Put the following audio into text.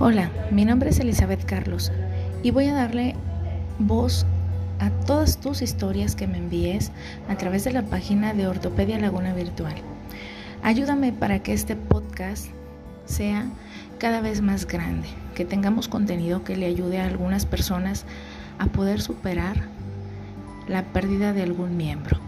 Hola, mi nombre es Elizabeth Carlos y voy a darle voz a todas tus historias que me envíes a través de la página de Ortopedia Laguna Virtual. Ayúdame para que este podcast sea cada vez más grande, que tengamos contenido que le ayude a algunas personas a poder superar la pérdida de algún miembro.